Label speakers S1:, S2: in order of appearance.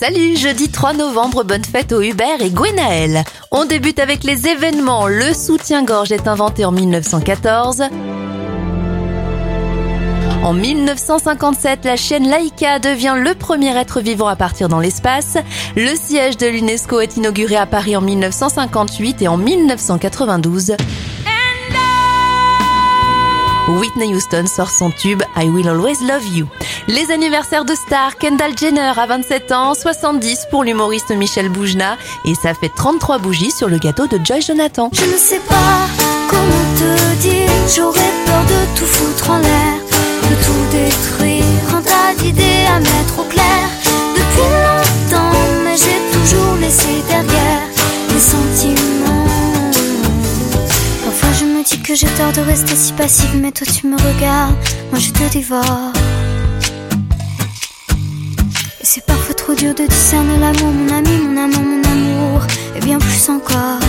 S1: Salut, jeudi 3 novembre, bonne fête aux Hubert et Gwenaël. On débute avec les événements. Le soutien-gorge est inventé en 1914. En 1957, la chaîne Laika devient le premier être vivant à partir dans l'espace. Le siège de l'UNESCO est inauguré à Paris en 1958 et en 1992. Whitney Houston sort son tube I Will Always Love You. Les anniversaires de stars, Kendall Jenner à 27 ans, 70 pour l'humoriste Michel Boujna et ça fait 33 bougies sur le gâteau de Joy Jonathan.
S2: Je ne sais pas comment te dire, j'aurais peur de tout foutre en l'air, de tout détruire, un tas d'idées à mettre au clair. Depuis longtemps, mais j'ai toujours laissé derrière mes que j'ai tort de rester si passive, mais toi tu me regardes, moi je te dévore. Et c'est parfois trop dur de discerner l'amour, mon ami, mon amour, mon amour, et bien plus encore.